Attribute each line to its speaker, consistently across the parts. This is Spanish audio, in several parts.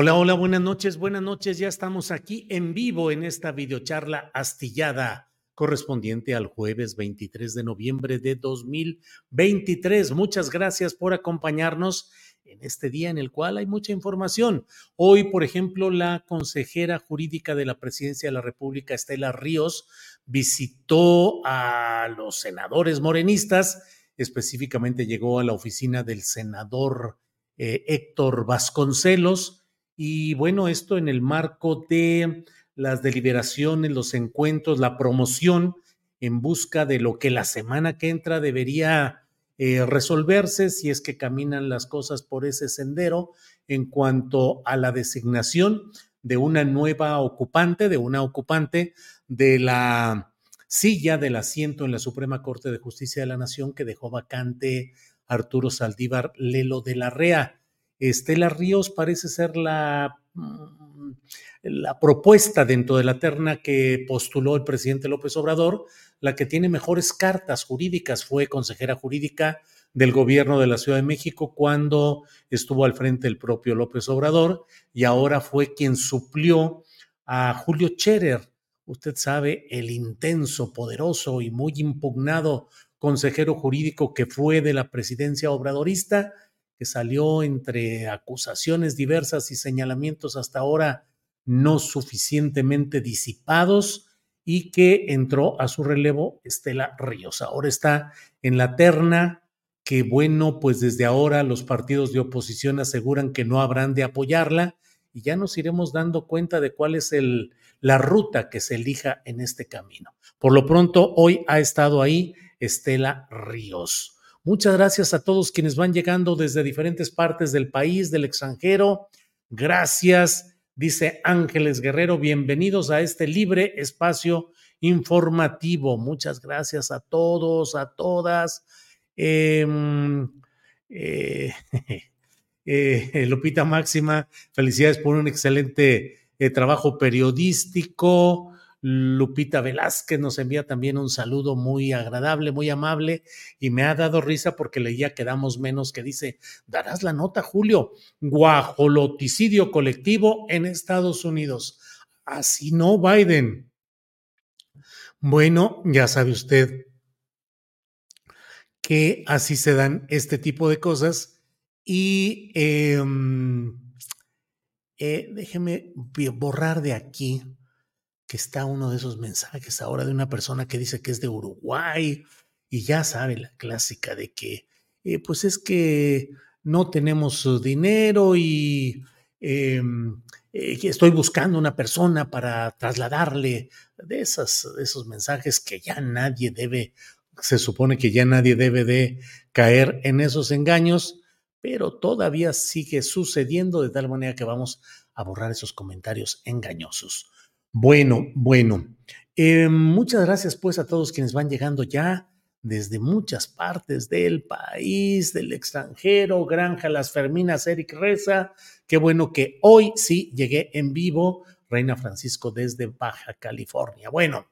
Speaker 1: Hola, hola, buenas noches, buenas noches. Ya estamos aquí en vivo en esta videocharla astillada correspondiente al jueves 23 de noviembre de 2023. Muchas gracias por acompañarnos en este día en el cual hay mucha información. Hoy, por ejemplo, la consejera jurídica de la Presidencia de la República, Estela Ríos, visitó a los senadores morenistas, específicamente llegó a la oficina del senador eh, Héctor Vasconcelos, y bueno, esto en el marco de las deliberaciones, los encuentros, la promoción en busca de lo que la semana que entra debería eh, resolverse si es que caminan las cosas por ese sendero en cuanto a la designación de una nueva ocupante, de una ocupante de la silla del asiento en la Suprema Corte de Justicia de la Nación que dejó vacante Arturo Saldívar Lelo de la Rea. Estela Ríos parece ser la, mm, la propuesta dentro de la terna que postuló el presidente López Obrador, la que tiene mejores cartas jurídicas. Fue consejera jurídica del gobierno de la Ciudad de México cuando estuvo al frente el propio López Obrador y ahora fue quien suplió a Julio Scherer, usted sabe, el intenso, poderoso y muy impugnado consejero jurídico que fue de la presidencia obradorista que salió entre acusaciones diversas y señalamientos hasta ahora no suficientemente disipados y que entró a su relevo Estela Ríos. Ahora está en la terna que bueno, pues desde ahora los partidos de oposición aseguran que no habrán de apoyarla y ya nos iremos dando cuenta de cuál es el, la ruta que se elija en este camino. Por lo pronto, hoy ha estado ahí Estela Ríos. Muchas gracias a todos quienes van llegando desde diferentes partes del país, del extranjero. Gracias, dice Ángeles Guerrero. Bienvenidos a este libre espacio informativo. Muchas gracias a todos, a todas. Eh, eh, eh, Lupita Máxima, felicidades por un excelente eh, trabajo periodístico. Lupita Velázquez nos envía también un saludo muy agradable, muy amable y me ha dado risa porque leía que damos menos que dice, darás la nota, Julio, guajoloticidio colectivo en Estados Unidos. Así no, Biden. Bueno, ya sabe usted que así se dan este tipo de cosas y eh, eh, déjeme borrar de aquí que está uno de esos mensajes ahora de una persona que dice que es de Uruguay y ya sabe la clásica de que, eh, pues es que no tenemos dinero y eh, eh, estoy buscando una persona para trasladarle de, esas, de esos mensajes que ya nadie debe, se supone que ya nadie debe de caer en esos engaños, pero todavía sigue sucediendo de tal manera que vamos a borrar esos comentarios engañosos. Bueno, bueno. Eh, muchas gracias pues a todos quienes van llegando ya desde muchas partes del país, del extranjero, Granja Las Ferminas, Eric Reza. Qué bueno que hoy sí llegué en vivo, Reina Francisco desde Baja California. Bueno,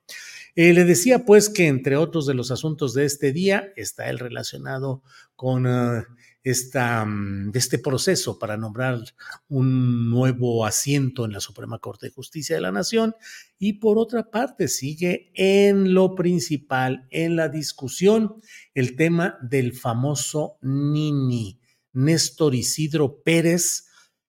Speaker 1: Eh, le decía pues que entre otros de los asuntos de este día está el relacionado con uh, esta, mm, de este proceso para nombrar un nuevo asiento en la Suprema Corte de Justicia de la Nación. Y por otra parte sigue en lo principal, en la discusión, el tema del famoso Nini, Néstor Isidro Pérez,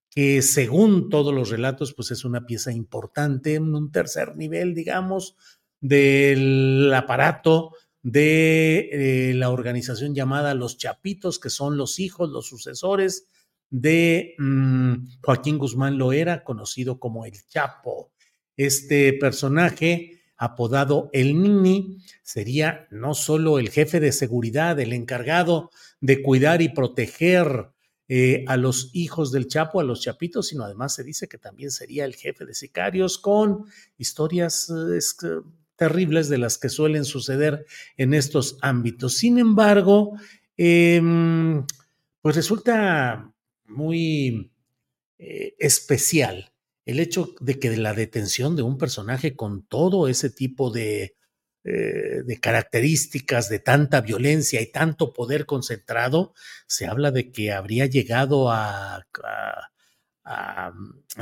Speaker 1: que según todos los relatos, pues es una pieza importante en un tercer nivel, digamos, del aparato de eh, la organización llamada Los Chapitos, que son los hijos, los sucesores de mm, Joaquín Guzmán Loera, conocido como el Chapo. Este personaje, apodado el Nini, sería no solo el jefe de seguridad, el encargado de cuidar y proteger eh, a los hijos del Chapo, a los Chapitos, sino además se dice que también sería el jefe de sicarios con historias eh, terribles de las que suelen suceder en estos ámbitos. Sin embargo, em, pues resulta muy eh, especial el hecho de que la detención de un personaje con todo ese tipo de, eh, de características, de tanta violencia y tanto poder concentrado, se habla de que habría llegado a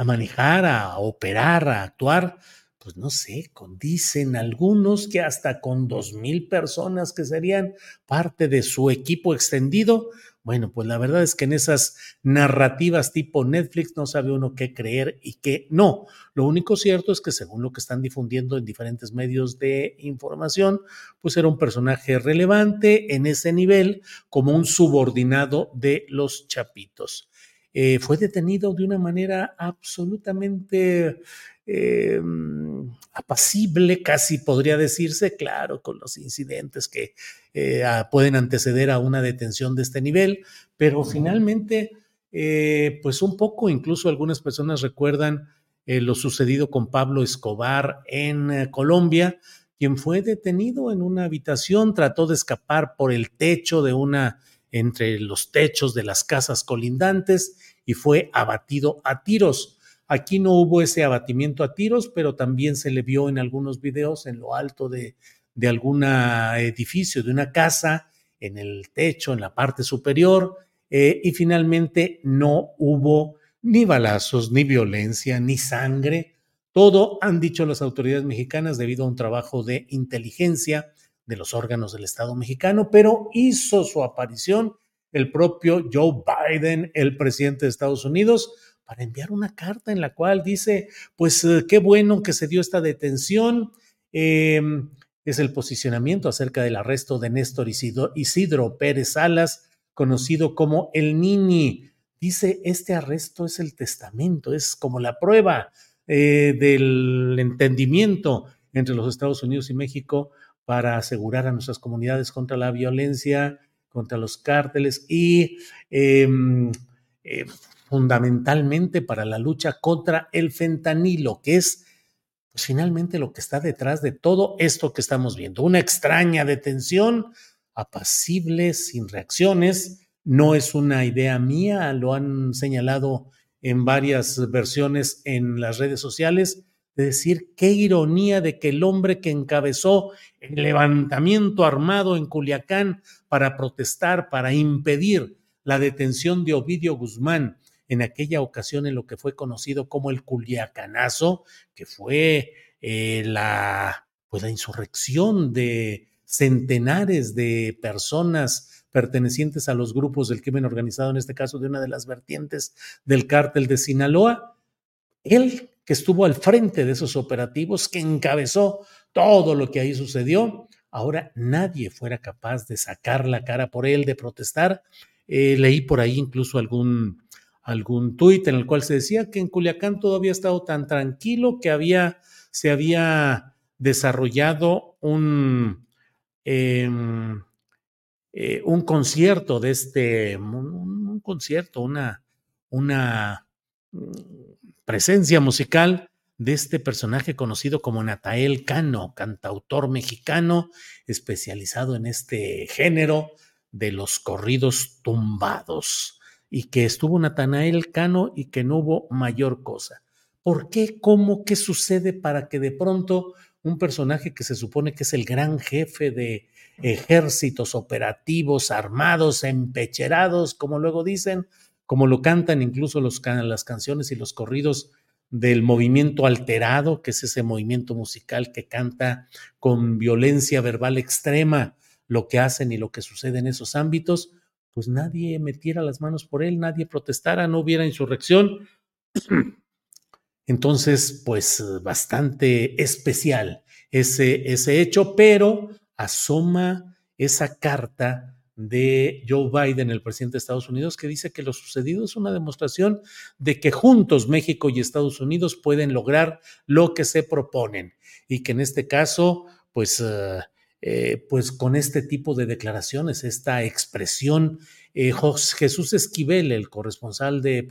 Speaker 1: manejar, a operar, a actuar pues no sé, con, dicen algunos que hasta con dos mil personas que serían parte de su equipo extendido. Bueno, pues la verdad es que en esas narrativas tipo Netflix no sabe uno qué creer y qué no. Lo único cierto es que según lo que están difundiendo en diferentes medios de información, pues era un personaje relevante en ese nivel como un subordinado de los chapitos. Eh, fue detenido de una manera absolutamente eh, apacible, casi podría decirse, claro, con los incidentes que eh, pueden anteceder a una detención de este nivel, pero finalmente, eh, pues un poco, incluso algunas personas recuerdan lo sucedido con Pablo Escobar en Colombia, quien fue detenido en una habitación, trató de escapar por el techo de una, entre los techos de las casas colindantes y fue abatido a tiros. Aquí no hubo ese abatimiento a tiros, pero también se le vio en algunos videos en lo alto de, de algún edificio, de una casa, en el techo, en la parte superior, eh, y finalmente no hubo ni balazos, ni violencia, ni sangre. Todo han dicho las autoridades mexicanas debido a un trabajo de inteligencia de los órganos del Estado mexicano, pero hizo su aparición el propio Joe Biden, el presidente de Estados Unidos, para enviar una carta en la cual dice, pues eh, qué bueno que se dio esta detención. Em, es el posicionamiento acerca del arresto de Néstor Isidro, Pérez Salas, conocido como el Nini. Dice, este arresto es el testamento, es como la prueba eh, del entendimiento entre los Estados Unidos y México para asegurar a nuestras comunidades contra la violencia, contra los cárteles y em, eh, fundamentalmente para la lucha contra el fentanilo, que es pues, finalmente lo que está detrás de todo esto que estamos viendo. Una extraña detención, apacible, sin reacciones. No es una idea mía, lo han señalado en varias versiones en las redes sociales, de decir qué ironía de que el hombre que encabezó el levantamiento armado en Culiacán para protestar, para impedir la detención de Ovidio Guzmán, en aquella ocasión en lo que fue conocido como el Culiacanazo, que fue eh, la, pues la insurrección de centenares de personas pertenecientes a los grupos del crimen organizado, en este caso de una de las vertientes del cártel de Sinaloa. Él, que estuvo al frente de esos operativos, que encabezó todo lo que ahí sucedió, ahora nadie fuera capaz de sacar la cara por él, de protestar. Eh, leí por ahí incluso algún algún tuit en el cual se decía que en Culiacán todo había estado tan tranquilo que había, se había desarrollado un, em, eh, un concierto de este, un, concierto, una, una mm, presencia musical de este personaje conocido como Natael Cano, cantautor mexicano especializado en este género de los corridos tumbados y que estuvo Natanael Cano y que no hubo mayor cosa. ¿Por qué? ¿Cómo? ¿Qué sucede para que de pronto un personaje que se supone que es el gran jefe de ejércitos operativos armados, empecherados, como luego dicen, como lo cantan incluso las canciones y los corridos del movimiento alterado, que es ese movimiento musical que canta con violencia verbal extrema lo que hacen y lo que sucede en esos ámbitos, pues nadie metiera las manos por él, nadie protestara, no hubiera insurrección. Entonces, pues bastante especial ese, ese hecho, pero asoma esa carta de Joe Biden, el presidente de Estados Unidos, que dice que lo sucedido es una demostración de que juntos México y Estados Unidos pueden lograr lo que se proponen y que en este caso, pues, eh, eh, pues con este tipo de declaraciones, esta expresión, eh, Jesús Esquivel, el corresponsal de,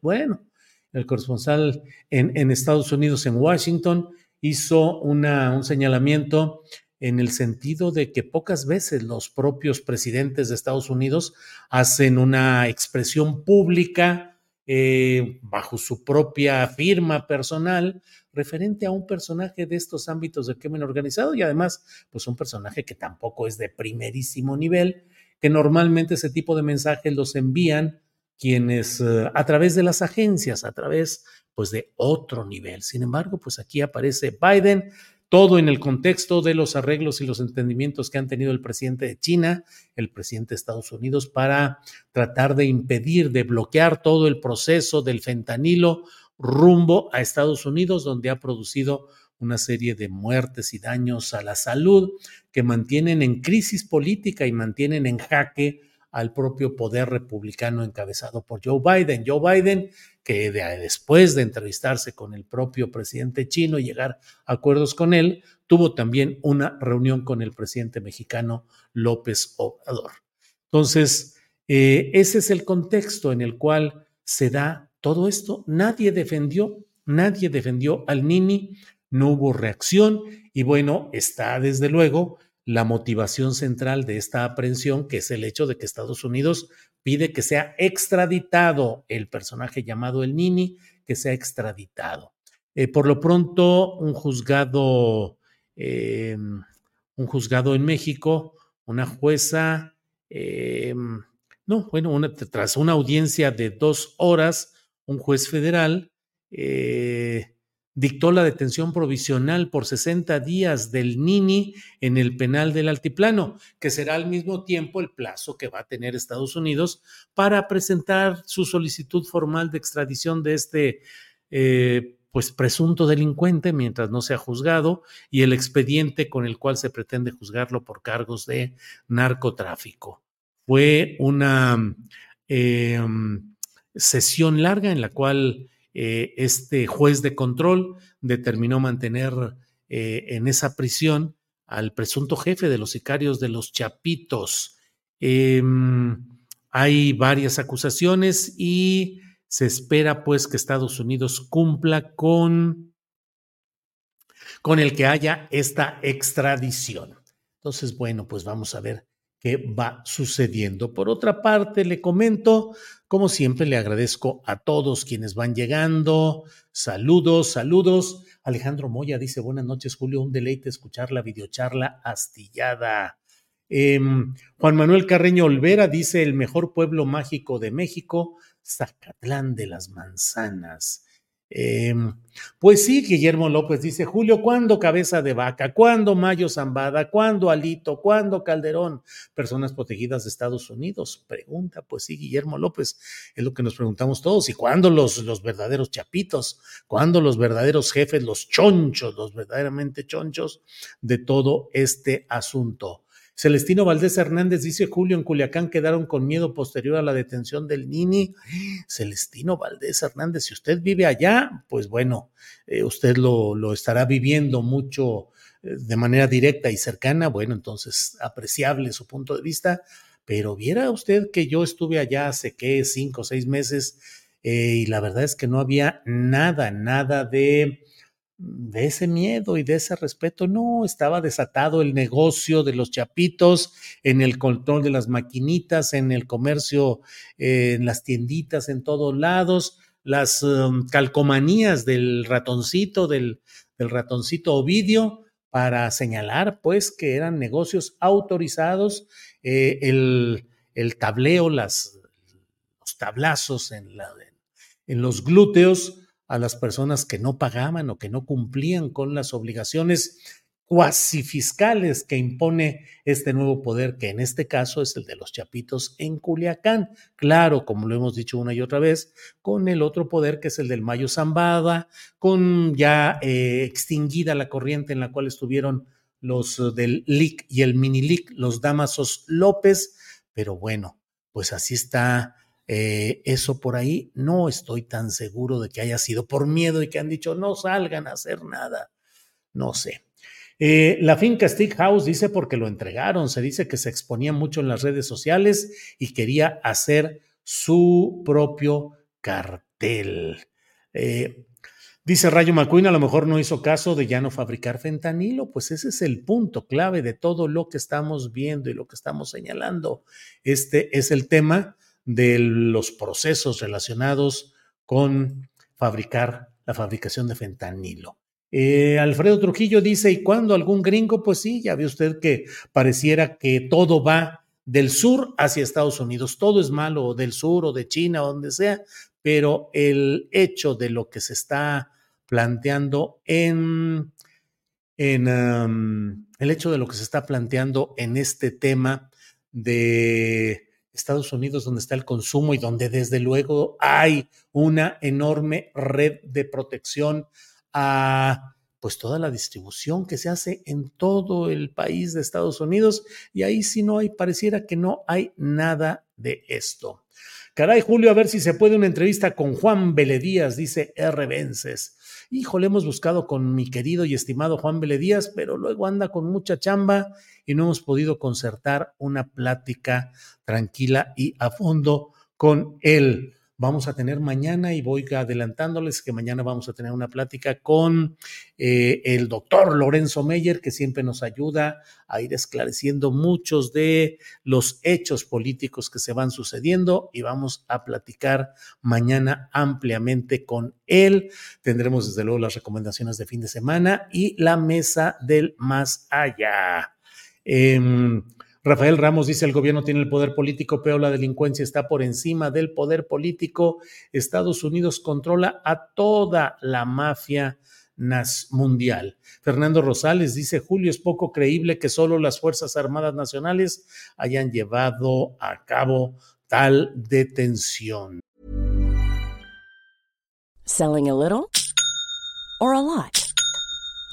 Speaker 1: bueno, el corresponsal en, en Estados Unidos, en Washington, hizo una, un señalamiento en el sentido de que pocas veces los propios presidentes de Estados Unidos hacen una expresión pública eh, bajo su propia firma personal referente a un personaje de estos ámbitos del crimen organizado y además pues un personaje que tampoco es de primerísimo nivel, que normalmente ese tipo de mensajes los envían quienes eh, a través de las agencias, a través pues de otro nivel. Sin embargo, pues aquí aparece Biden todo en el contexto de los arreglos y los entendimientos que han tenido el presidente de China, el presidente de Estados Unidos, para tratar de impedir, de bloquear todo el proceso del fentanilo rumbo a Estados Unidos, donde ha producido una serie de muertes y daños a la salud que mantienen en crisis política y mantienen en jaque al propio poder republicano encabezado por Joe Biden. Joe Biden, que después de entrevistarse con el propio presidente chino y llegar a acuerdos con él, tuvo también una reunión con el presidente mexicano López Obrador. Entonces, eh, ese es el contexto en el cual se da todo esto. Nadie defendió, nadie defendió al Nini, no hubo reacción y bueno, está desde luego la motivación central de esta aprehensión, que es el hecho de que Estados Unidos pide que sea extraditado el personaje llamado el Nini, que sea extraditado. Eh, por lo pronto, un juzgado, em, un juzgado en México, una jueza, em, no, bueno, tras una audiencia de dos horas, un juez federal eh, dictó la detención provisional por 60 días del Nini en el penal del Altiplano, que será al mismo tiempo el plazo que va a tener Estados Unidos para presentar su solicitud formal de extradición de este eh, pues presunto delincuente mientras no sea juzgado y el expediente con el cual se pretende juzgarlo por cargos de narcotráfico. Fue una em, sesión larga en la cual eh, este juez de control determinó mantener eh, en esa prisión al presunto jefe de los sicarios de los Chapitos. Em, hay varias acusaciones y se espera pues que Estados Unidos cumpla con, con el que haya esta extradición. Entonces, bueno, pues vamos a ver va sucediendo. Por otra parte, le comento, como siempre, le agradezco a todos quienes van llegando. Saludos, saludos. Alejandro Moya dice, buenas noches, Julio, un deleite escuchar la videocharla astillada. Em, Juan Manuel Carreño Olvera dice, el mejor pueblo mágico de México, Zacatlán de las Manzanas. Em, pues sí, Guillermo López dice, Julio, ¿cuándo cabeza de vaca? ¿Cuándo Mayo Zambada? ¿Cuándo Alito? ¿Cuándo Calderón? Personas protegidas de Estados Unidos. Pregunta, pues sí, Guillermo López, es lo que nos preguntamos todos. ¿Y cuándo los, los verdaderos chapitos? ¿Cuándo los verdaderos jefes, los chonchos, los verdaderamente chonchos de todo este asunto? Celestino Valdés Hernández dice Julio, en Culiacán quedaron con miedo posterior a la detención del Nini. Celestino Valdés Hernández, si usted vive allá, pues bueno, eh, usted lo, lo, estará viviendo mucho eh, de manera directa y cercana. Bueno, entonces apreciable su punto de vista, pero viera usted que yo estuve allá hace que cinco o seis meses eh, y la verdad es que no había nada, nada de de ese miedo y de ese respeto. No, estaba desatado el negocio de los chapitos, en el control de las maquinitas, en el comercio, eh, en las tienditas, en todos lados, las um, calcomanías del ratoncito, del, del ratoncito Ovidio, para señalar pues que eran negocios autorizados, eh, el, el, tableo, las, los tablazos en, la, en los glúteos a las personas que no pagaban o que no cumplían con las obligaciones cuasi fiscales que impone este nuevo poder, que en este caso es el de los chapitos en Culiacán. Claro, como lo hemos dicho una y otra vez, con el otro poder que es el del Mayo Zambada, con ya eh, extinguida la corriente en la cual estuvieron los uh, del LIC y el mini LIC, los Damasos López, pero bueno, pues así está eh, eso por ahí. No estoy tan seguro de que haya sido por miedo y que han dicho no salgan a hacer nada. No sé. Eh, la finca Stick House dice porque lo entregaron, se dice que se exponía mucho en las redes sociales y quería hacer su propio cartel. Eh, dice Rayo McQueen, a lo mejor no hizo caso de ya no fabricar fentanilo, pues ese es el punto clave de todo lo que estamos viendo y lo que estamos señalando. Este es el tema de los procesos relacionados con fabricar la fabricación de fentanilo. Eh, Alfredo Trujillo dice, ¿y cuando algún gringo? Pues sí, ya ve usted que pareciera que todo va del sur hacia Estados Unidos, todo es malo, o del sur o de China o donde sea, pero el hecho de lo que se está planteando en, en el hecho de lo que se está planteando en este tema de Estados Unidos, donde está el consumo y donde desde luego hay una enorme red de protección a pues toda la distribución que se hace en todo el país de Estados Unidos y ahí si no hay, pareciera que no hay nada de esto. Caray, Julio, a ver si se puede una entrevista con Juan Beledías, dice R. Vences. Híjole, hemos buscado con mi querido y estimado Juan Beledías, pero luego anda con mucha chamba y no hemos podido concertar una plática tranquila y a fondo con él vamos a tener mañana y voy adelantándoles que mañana vamos a tener una plática con eh, el doctor Lorenzo Meyer, que siempre nos ayuda a ir esclareciendo muchos de los hechos políticos que se van sucediendo y vamos a platicar mañana ampliamente con él. Tendremos desde luego las recomendaciones de fin de semana y la mesa del más allá. Em, Rafael Ramos dice, el gobierno tiene el poder político, pero la delincuencia está por encima del poder político. Estados Unidos controla a toda la mafia mundial. Fernando Rosales dice, Julio, es poco creíble que solo las Fuerzas Armadas Nacionales hayan llevado a cabo tal detención.
Speaker 2: Selling a little or a lot.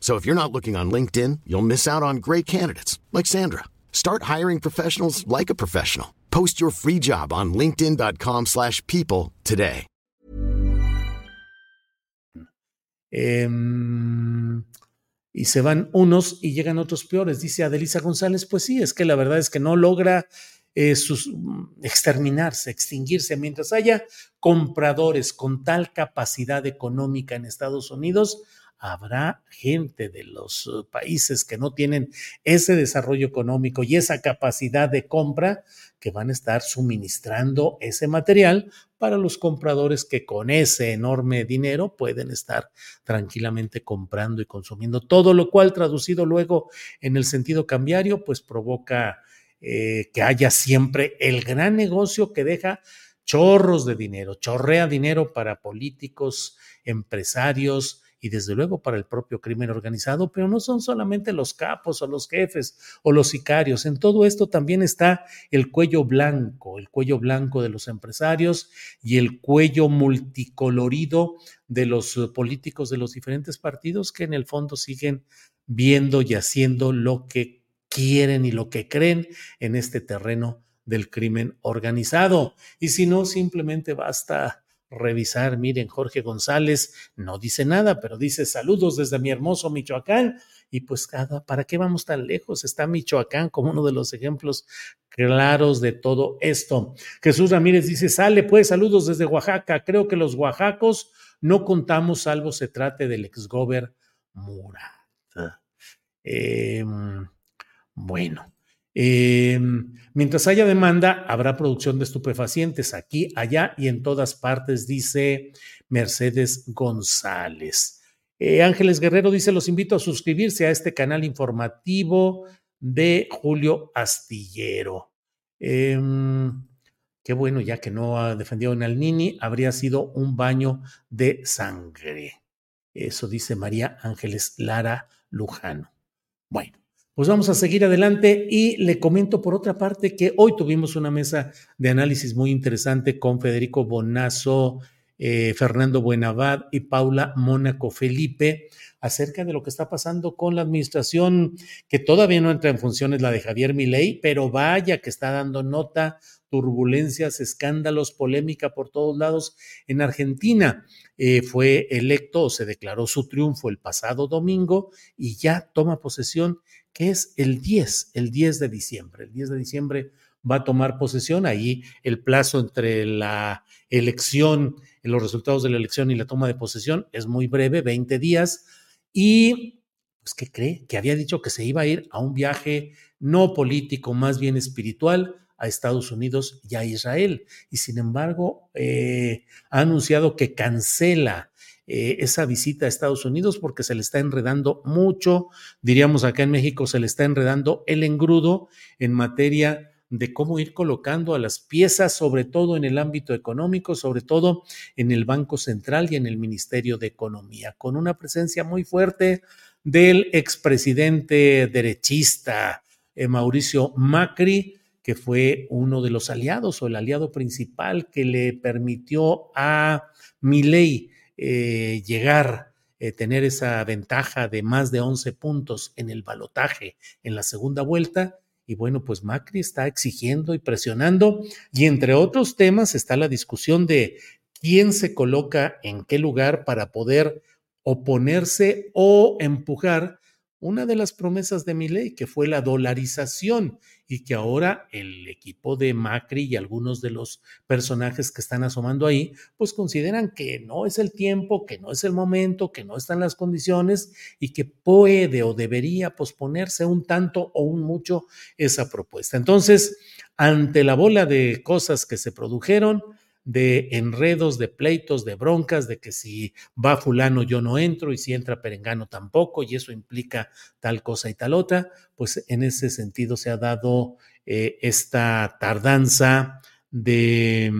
Speaker 3: So if you're not looking on LinkedIn, you'll miss out on great candidates like Sandra. Start hiring professionals like a professional. Post your free job on linkedin.com/people today.
Speaker 1: Um, y se van unos y llegan otros peores, dice Adelisa González. Pues sí, es que la verdad es que no logra eh, sus, exterminarse, extinguirse, mientras haya compradores con tal capacidad económica en Estados Unidos, habrá gente de los uh, países que no tienen ese desarrollo económico y esa capacidad de compra que van a estar suministrando ese material para los compradores que con ese enorme dinero pueden estar tranquilamente comprando y consumiendo. Todo lo cual traducido luego en el sentido cambiario pues provoca eh, que haya siempre el gran negocio que deja chorros de dinero, chorrea dinero para políticos, empresarios, y desde luego para el propio crimen organizado, pero no son solamente los capos o los jefes o los sicarios. En todo esto también está el cuello blanco, el cuello blanco de los empresarios y el cuello multicolorido de los eh, políticos de los diferentes partidos que en el fondo siguen viendo y haciendo lo que quieren y lo que creen en este terreno del crimen organizado. Y si no, simplemente basta revisar. Miren, Jorge González no dice nada, pero dice saludos desde mi hermoso Michoacán. Y pues, ¿para qué vamos tan lejos? Está Michoacán como uno de los ejemplos claros de todo esto. Jesús Ramírez dice, sale pues, saludos desde Oaxaca. Creo que los oaxacos no contamos salvo se trate del exgober Murat. Em, bueno, Em, mientras haya demanda, habrá producción de estupefacientes aquí, allá y en todas partes, dice Mercedes González. Eh, Ángeles Guerrero dice, los invito a suscribirse a este canal informativo de Julio Astillero. Em, qué bueno, ya que no ha defendido en Nini, habría sido un baño de sangre. Eso dice María Ángeles Lara Lujano. Bueno, pues vamos a seguir adelante y le comento por otra parte que hoy tuvimos una mesa de análisis muy interesante con Federico Bonazo, eh, Fernando Buenavad y Paula Mónaco Felipe acerca de lo que está pasando con la administración que todavía no entra en funciones, la de Javier Milei, pero vaya que está dando nota, turbulencias, escándalos, polémica por todos lados en Argentina. Eh, fue electo o se declaró su triunfo el pasado domingo y ya toma posesión que es el 10, el 10 de diciembre. El 10 de diciembre va a tomar posesión. Ahí el plazo entre la elección, los resultados de la elección y la toma de posesión es muy breve, 20 días. Y, pues, ¿qué cree? Que había dicho que se iba a ir a un viaje no político, más bien espiritual a Estados Unidos y a Israel. Y sin embargo, eh, ha anunciado que cancela eh, esa visita a Estados Unidos porque se le está enredando mucho, diríamos acá en México, se le está enredando el engrudo en materia de cómo ir colocando a las piezas, sobre todo en el ámbito económico, sobre todo en el Banco Central y en el Ministerio de Economía, con una presencia muy fuerte del expresidente derechista eh, Mauricio Macri, que fue uno de los aliados o el aliado principal que le permitió a Milei eh, llegar, eh, tener esa ventaja de más de 11 puntos en el balotaje en la segunda vuelta. Y bueno, pues Macri está exigiendo y presionando. Y entre otros temas está la discusión de quién se coloca en qué lugar para poder oponerse o empujar una de las promesas de mi ley, que fue la dolarización, y que ahora el equipo de Macri y algunos de los personajes que están asomando ahí, pues consideran que no es el tiempo, que no es el momento, que no están las condiciones y que puede o debería posponerse un tanto o un mucho esa propuesta. Entonces, ante la bola de cosas que se produjeron, de enredos, de pleitos, de broncas, de que si va fulano yo no entro y si entra perengano tampoco y eso implica tal cosa y tal otra, pues en ese sentido se ha dado eh, esta tardanza de,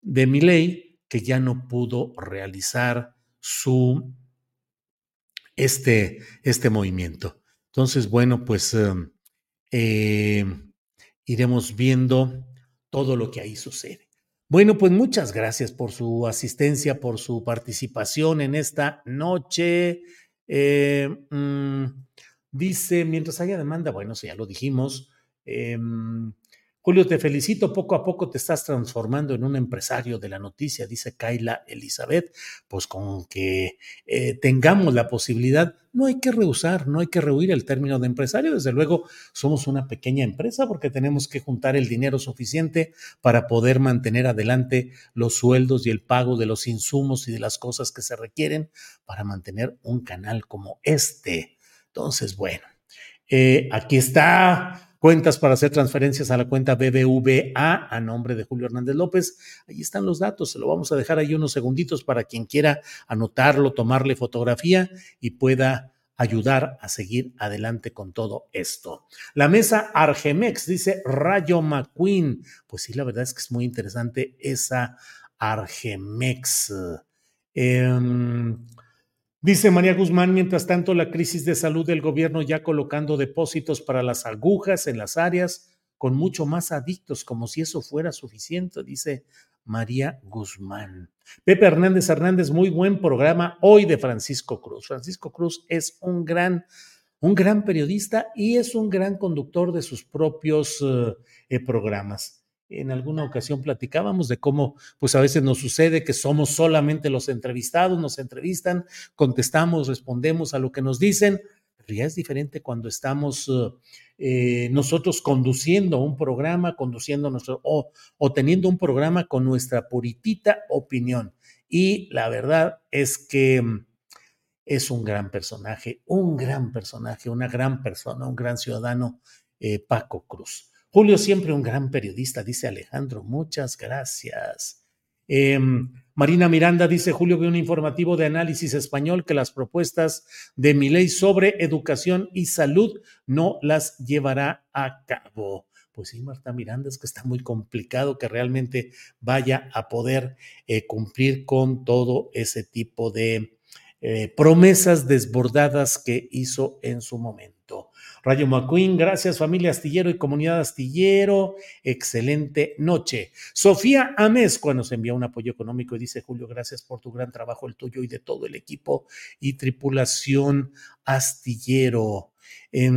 Speaker 1: de mi ley que ya no pudo realizar su, este, este movimiento. Entonces, bueno, pues em, eh, iremos viendo todo lo que ahí sucede. Bueno, pues muchas gracias por su asistencia, por su participación en esta noche. Eh, mm, dice, mientras haya demanda, bueno, si ya lo dijimos, em, Julio, te felicito, poco a poco te estás transformando en un empresario de la noticia, dice Kaila Elizabeth, pues con que eh, tengamos la posibilidad, no hay que rehusar, no hay que rehuir el término de empresario, desde luego somos una pequeña empresa porque tenemos que juntar el dinero suficiente para poder mantener adelante los sueldos y el pago de los insumos y de las cosas que se requieren para mantener un canal como este. Entonces, bueno, eh, aquí está cuentas para hacer transferencias a la cuenta BBVA a nombre de Julio Hernández López. Ahí están los datos, se lo vamos a dejar ahí unos segunditos para quien quiera anotarlo, tomarle fotografía y pueda ayudar a seguir adelante con todo esto. La mesa Argemex dice Rayo McQueen. Pues sí, la verdad es que es muy interesante esa Argemex. Em, Dice María Guzmán, mientras tanto, la crisis de salud del gobierno ya colocando depósitos para las agujas en las áreas con mucho más adictos, como si eso fuera suficiente, dice María Guzmán. Pepe Hernández Hernández, muy buen programa hoy de Francisco Cruz. Francisco Cruz es un gran, un gran periodista y es un gran conductor de sus propios eh, eh, programas. En alguna ocasión platicábamos de cómo, pues a veces nos sucede que somos solamente los entrevistados, nos entrevistan, contestamos, respondemos a lo que nos dicen, pero ya es diferente cuando estamos eh, nosotros conduciendo un programa, conduciendo nuestro, o, o teniendo un programa con nuestra puritita opinión. Y la verdad es que mm, es un gran personaje, un gran personaje, una gran persona, un gran ciudadano, eh, Paco Cruz. Julio siempre un gran periodista, dice Alejandro, muchas gracias. Em, Marina Miranda dice, Julio, ve un informativo de análisis español que las propuestas de mi ley sobre educación y salud no las llevará a cabo. Pues sí, Marta Miranda, es que está muy complicado que realmente vaya a poder eh, cumplir con todo ese tipo de eh, promesas desbordadas que hizo en su momento. Rayo McQueen, gracias familia Astillero y comunidad Astillero, excelente noche. Sofía Amezcua nos envía un apoyo económico y dice, Julio, gracias por tu gran trabajo, el tuyo y de todo el equipo y tripulación Astillero. Eh,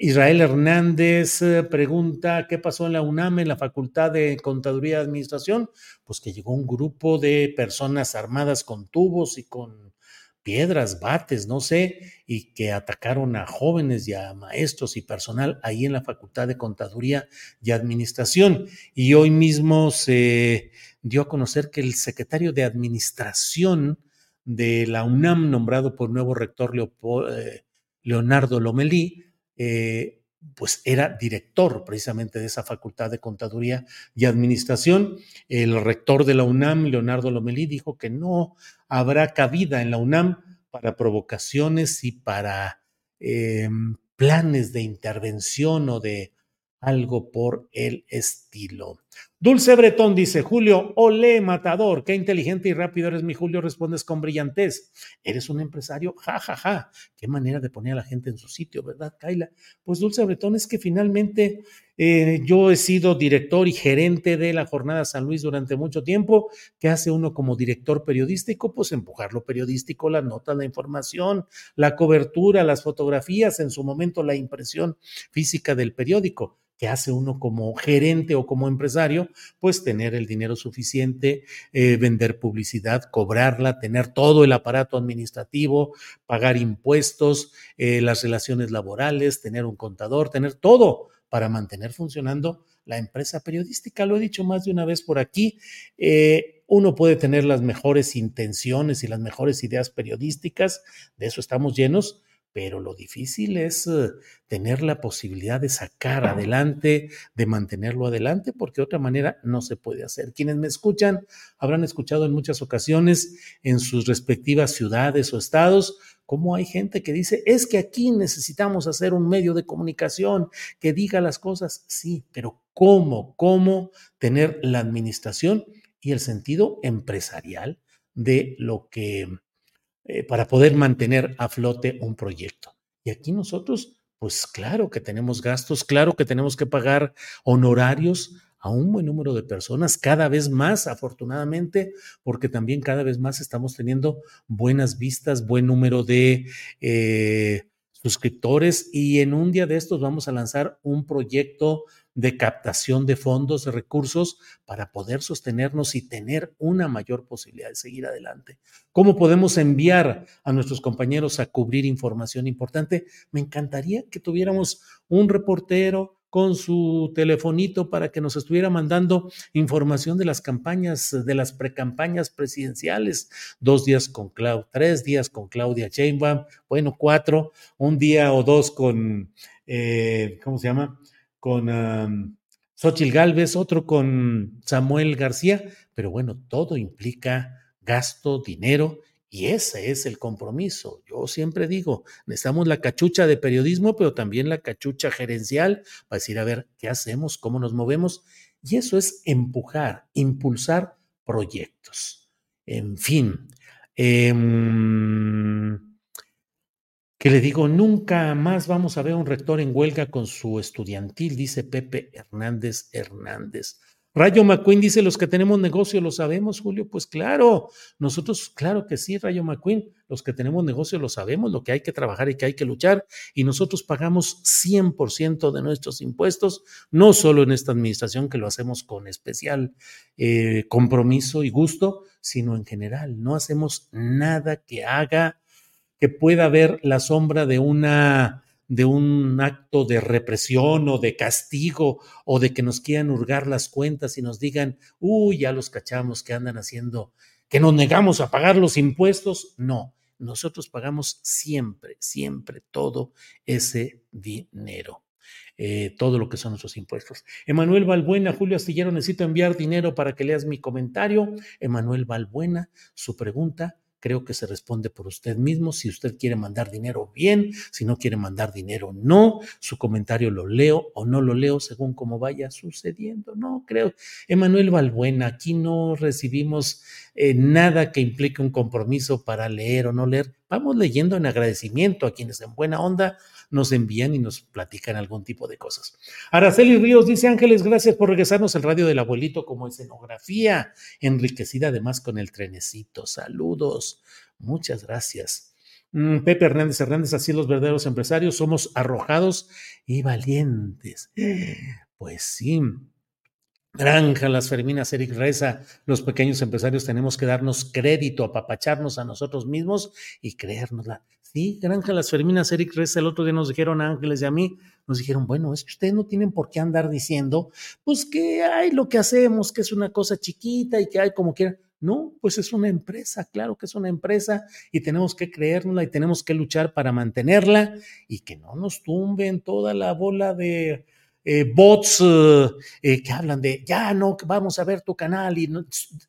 Speaker 1: Israel Hernández eh, pregunta, ¿qué pasó en la UNAM, en la Facultad de Contaduría y Administración? Pues que llegó un grupo de personas armadas con tubos y con piedras, bates, no sé, y que atacaron a jóvenes y a maestros y personal ahí en la Facultad de Contaduría y Administración. Y hoy mismo se dio a conocer que el secretario de Administración de la UNAM, nombrado por nuevo rector eh, Leonardo Lomelí, eh, pues era director precisamente de esa facultad de contaduría y administración. El rector de la UNAM, Leonardo Lomelí, dijo que no habrá cabida en la UNAM para provocaciones y para em, planes de intervención o de algo por el estilo. Dulce Bretón dice, Julio, ole, matador, qué inteligente y rápido eres, mi Julio, respondes con brillantez. Eres un empresario, ja, ja, ja. Qué manera de poner a la gente en su sitio, ¿verdad, Kaila? Pues Dulce Bretón es que finalmente eh, yo he sido director y gerente de la Jornada San Luis durante mucho tiempo. ¿Qué hace uno como director periodístico? Pues empujar lo periodístico, las notas, la información, la cobertura, las fotografías, en su momento la impresión física del periódico que hace uno como gerente o como empresario, pues tener el dinero suficiente, eh, vender publicidad, cobrarla, tener todo el aparato administrativo, pagar impuestos, eh, las relaciones laborales, tener un contador, tener todo para mantener funcionando la empresa periodística. Lo he dicho más de una vez por aquí. Eh, uno puede tener las mejores intenciones y las mejores ideas periodísticas, de eso estamos llenos, pero lo difícil es eh, tener la posibilidad de sacar adelante, de mantenerlo adelante, porque de otra manera no se puede hacer. Quienes me escuchan habrán escuchado en muchas ocasiones en sus respectivas ciudades o estados cómo hay gente que dice, es que aquí necesitamos hacer un medio de comunicación que diga las cosas. Sí, pero ¿cómo? ¿Cómo tener la administración y el sentido empresarial de lo que eh, para poder mantener a flote un proyecto. Y aquí nosotros, pues claro que tenemos gastos, claro que tenemos que pagar honorarios a un buen número de personas, cada vez más, afortunadamente, porque también cada vez más estamos teniendo buenas vistas, buen número de eh, suscriptores y en un día de estos vamos a lanzar un proyecto de captación de fondos, de recursos para poder sostenernos y tener una mayor posibilidad de seguir adelante. ¿Cómo podemos enviar a nuestros compañeros a cubrir información importante? Me encantaría que tuviéramos un reportero, con su telefonito para que nos estuviera mandando información de las campañas, de las precampañas presidenciales. Dos días con Claudia, tres días con Claudia Sheinbaum, bueno, cuatro, un día o dos con, eh, ¿cómo se llama? Con Xochitl Galvez, otro con Samuel García, pero bueno, todo implica gasto, dinero, y ese es el compromiso. Yo siempre digo, necesitamos la cachucha de periodismo, pero también la cachucha gerencial para decir, a ver, ¿qué hacemos? ¿Cómo nos movemos? Y eso es empujar, impulsar proyectos. En fin, Em, que le digo, nunca más vamos a ver un rector en huelga con su estudiantil, dice Pepe Hernández Hernández. Rayo McQueen dice, los que tenemos negocio lo sabemos, Julio. Pues claro, nosotros, claro que sí, Rayo McQueen, los que tenemos negocio lo sabemos, lo que hay que trabajar y que hay que luchar, y nosotros pagamos 100% de nuestros impuestos, no solo en esta administración que lo hacemos con especial eh, compromiso y gusto, sino en general. No hacemos nada que haga, que pueda ver la sombra de una de un acto de represión o de castigo o de que nos quieran hurgar las cuentas y nos digan, uy, ya los cachamos que andan haciendo, que nos negamos a pagar los impuestos. No, nosotros pagamos siempre, siempre todo ese dinero. Eh, todo lo que son nuestros impuestos. Emanuel Balbuena, Julio Astillero, necesito enviar dinero para que leas mi comentario. Emanuel Balbuena, su pregunta, creo que se responde por usted mismo. Si usted quiere mandar dinero, bien. Si no quiere mandar dinero, no. Su comentario lo leo o no lo leo según cómo vaya sucediendo. No, creo. Emanuel Balbuena, aquí no recibimos eh, nada que implique un compromiso para leer o no leer. Vamos leyendo en agradecimiento a quienes en buena onda nos envían y nos platican algún tipo de cosas. Araceli Ríos dice, Ángeles, gracias por regresarnos el radio del abuelito como escenografía, enriquecida además con el trenecito. Saludos. Muchas gracias. Mm, Pepe Hernández Hernández, así los verdaderos empresarios somos arrojados y valientes. Pues sí. Granja, las Ferminas, Eric Reza, los pequeños empresarios tenemos que darnos crédito, apapacharnos a nosotros mismos y creérnosla. Sí, Granja Las Ferminas, Eric Reza, el otro día nos dijeron Ángeles y a mí, nos dijeron, bueno, es que ustedes no tienen por qué andar diciendo, pues que hay lo que hacemos, que es una cosa chiquita y que hay como quieran. No, pues es una empresa, claro que es una empresa y tenemos que creérnosla y tenemos que luchar para mantenerla y que no nos tumben toda la bola de eh, bots eh, eh, que hablan de ya no vamos a ver tu canal y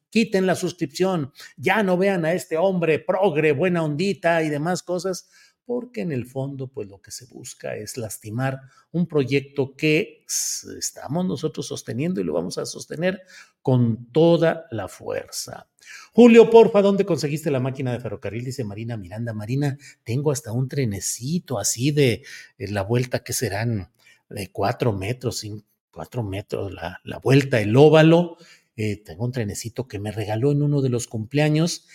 Speaker 1: quiten la suscripción, ya no vean a este hombre progre, buena ondita y demás cosas, porque en el fondo pues lo que se busca es lastimar un proyecto que estamos nosotros sosteniendo y lo vamos a sostener con toda la fuerza. Julio, porfa, ¿dónde conseguiste la máquina de ferrocarril? Dice Marina Miranda. Marina, tengo hasta un trenecito así de la vuelta que serán de cuatro metros, cuatro metros, la, la vuelta, el óvalo. Eh, tengo un trenecito que me regaló en uno de los cumpleaños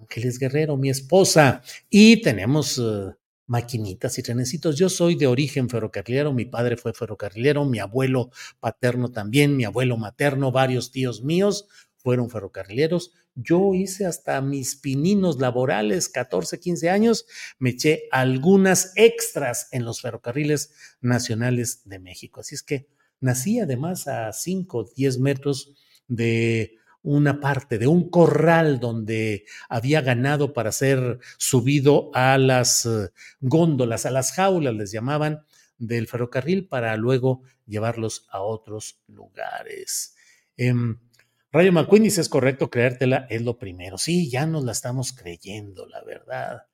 Speaker 1: Ángeles Guerrero, mi esposa, y tenemos eh, maquinitas y trenecitos. Yo soy de origen ferrocarrilero, mi padre fue ferrocarrilero, mi abuelo paterno también, mi abuelo materno, varios tíos míos fueron ferrocarrileros. Yo hice hasta mis pininos laborales, 14, 15 años, me eché algunas extras en los ferrocarriles nacionales de México. Así es que nací además a 5, 10 metros de una parte de un corral donde había ganado para ser subido a las eh, góndolas, a las jaulas, les llamaban, del ferrocarril para luego llevarlos a otros lugares. Em, Rayo McQueen dice, es correcto, creértela es lo primero. Sí, ya nos la estamos creyendo, la verdad.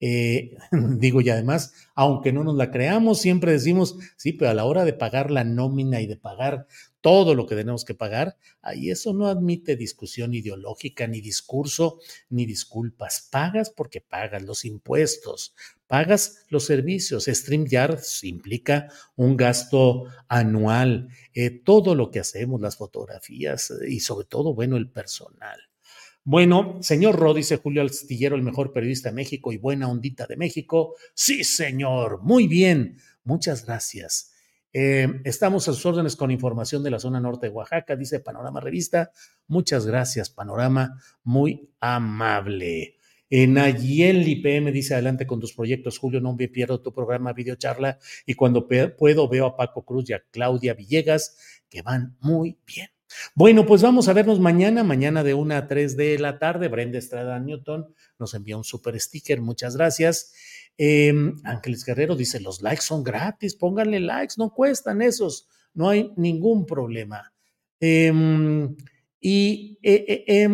Speaker 1: Eh, digo, y además, aunque no nos la creamos, siempre decimos, sí, pero a la hora de pagar la nómina y de pagar todo lo que tenemos que pagar, ahí eso no admite discusión ideológica, ni discurso, ni disculpas. Pagas porque pagas los impuestos, pagas los servicios. StreamYard implica un gasto anual, eh, todo lo que hacemos, las fotografías eh, y sobre todo, bueno, el personal. Bueno, señor Ro, dice Julio Astillero, el mejor periodista de México y buena ondita de México. Sí, señor, muy bien, muchas gracias. Eh, estamos a sus órdenes con información de la zona norte de Oaxaca, dice Panorama Revista. Muchas gracias, Panorama, muy amable. En Nayeli PM dice adelante con tus proyectos, Julio, no me pierdo tu programa videocharla y cuando puedo veo a Paco Cruz y a Claudia Villegas que van muy bien. Bueno, pues vamos a vernos mañana, mañana de 1 a 3 de la tarde. Brenda Estrada Newton nos envía un super sticker, muchas gracias. Em, Ángeles Guerrero dice, los likes son gratis, pónganle likes, no cuestan esos, no hay ningún problema. Em, y eh, eh,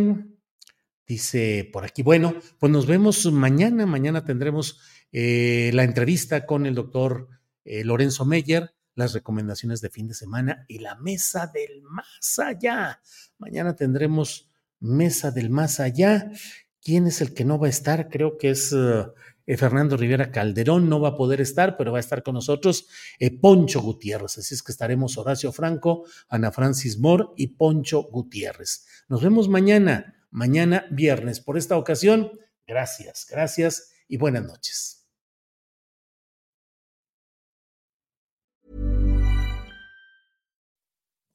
Speaker 1: dice por aquí, bueno, pues nos vemos mañana, mañana tendremos eh, la entrevista con el doctor Lorenzo Meyer, las recomendaciones de fin de semana y la mesa del más allá. Mañana tendremos mesa del más allá ¿Quién es el que no va a estar? Creo que es eh, Fernando Rivera Calderón, no va a poder estar, pero va a estar con nosotros eh, Poncho Gutiérrez. Así es que estaremos Horacio Franco, Ana Francis Moore y Poncho Gutiérrez. Nos vemos mañana, mañana viernes. Por esta ocasión, gracias, gracias y buenas noches.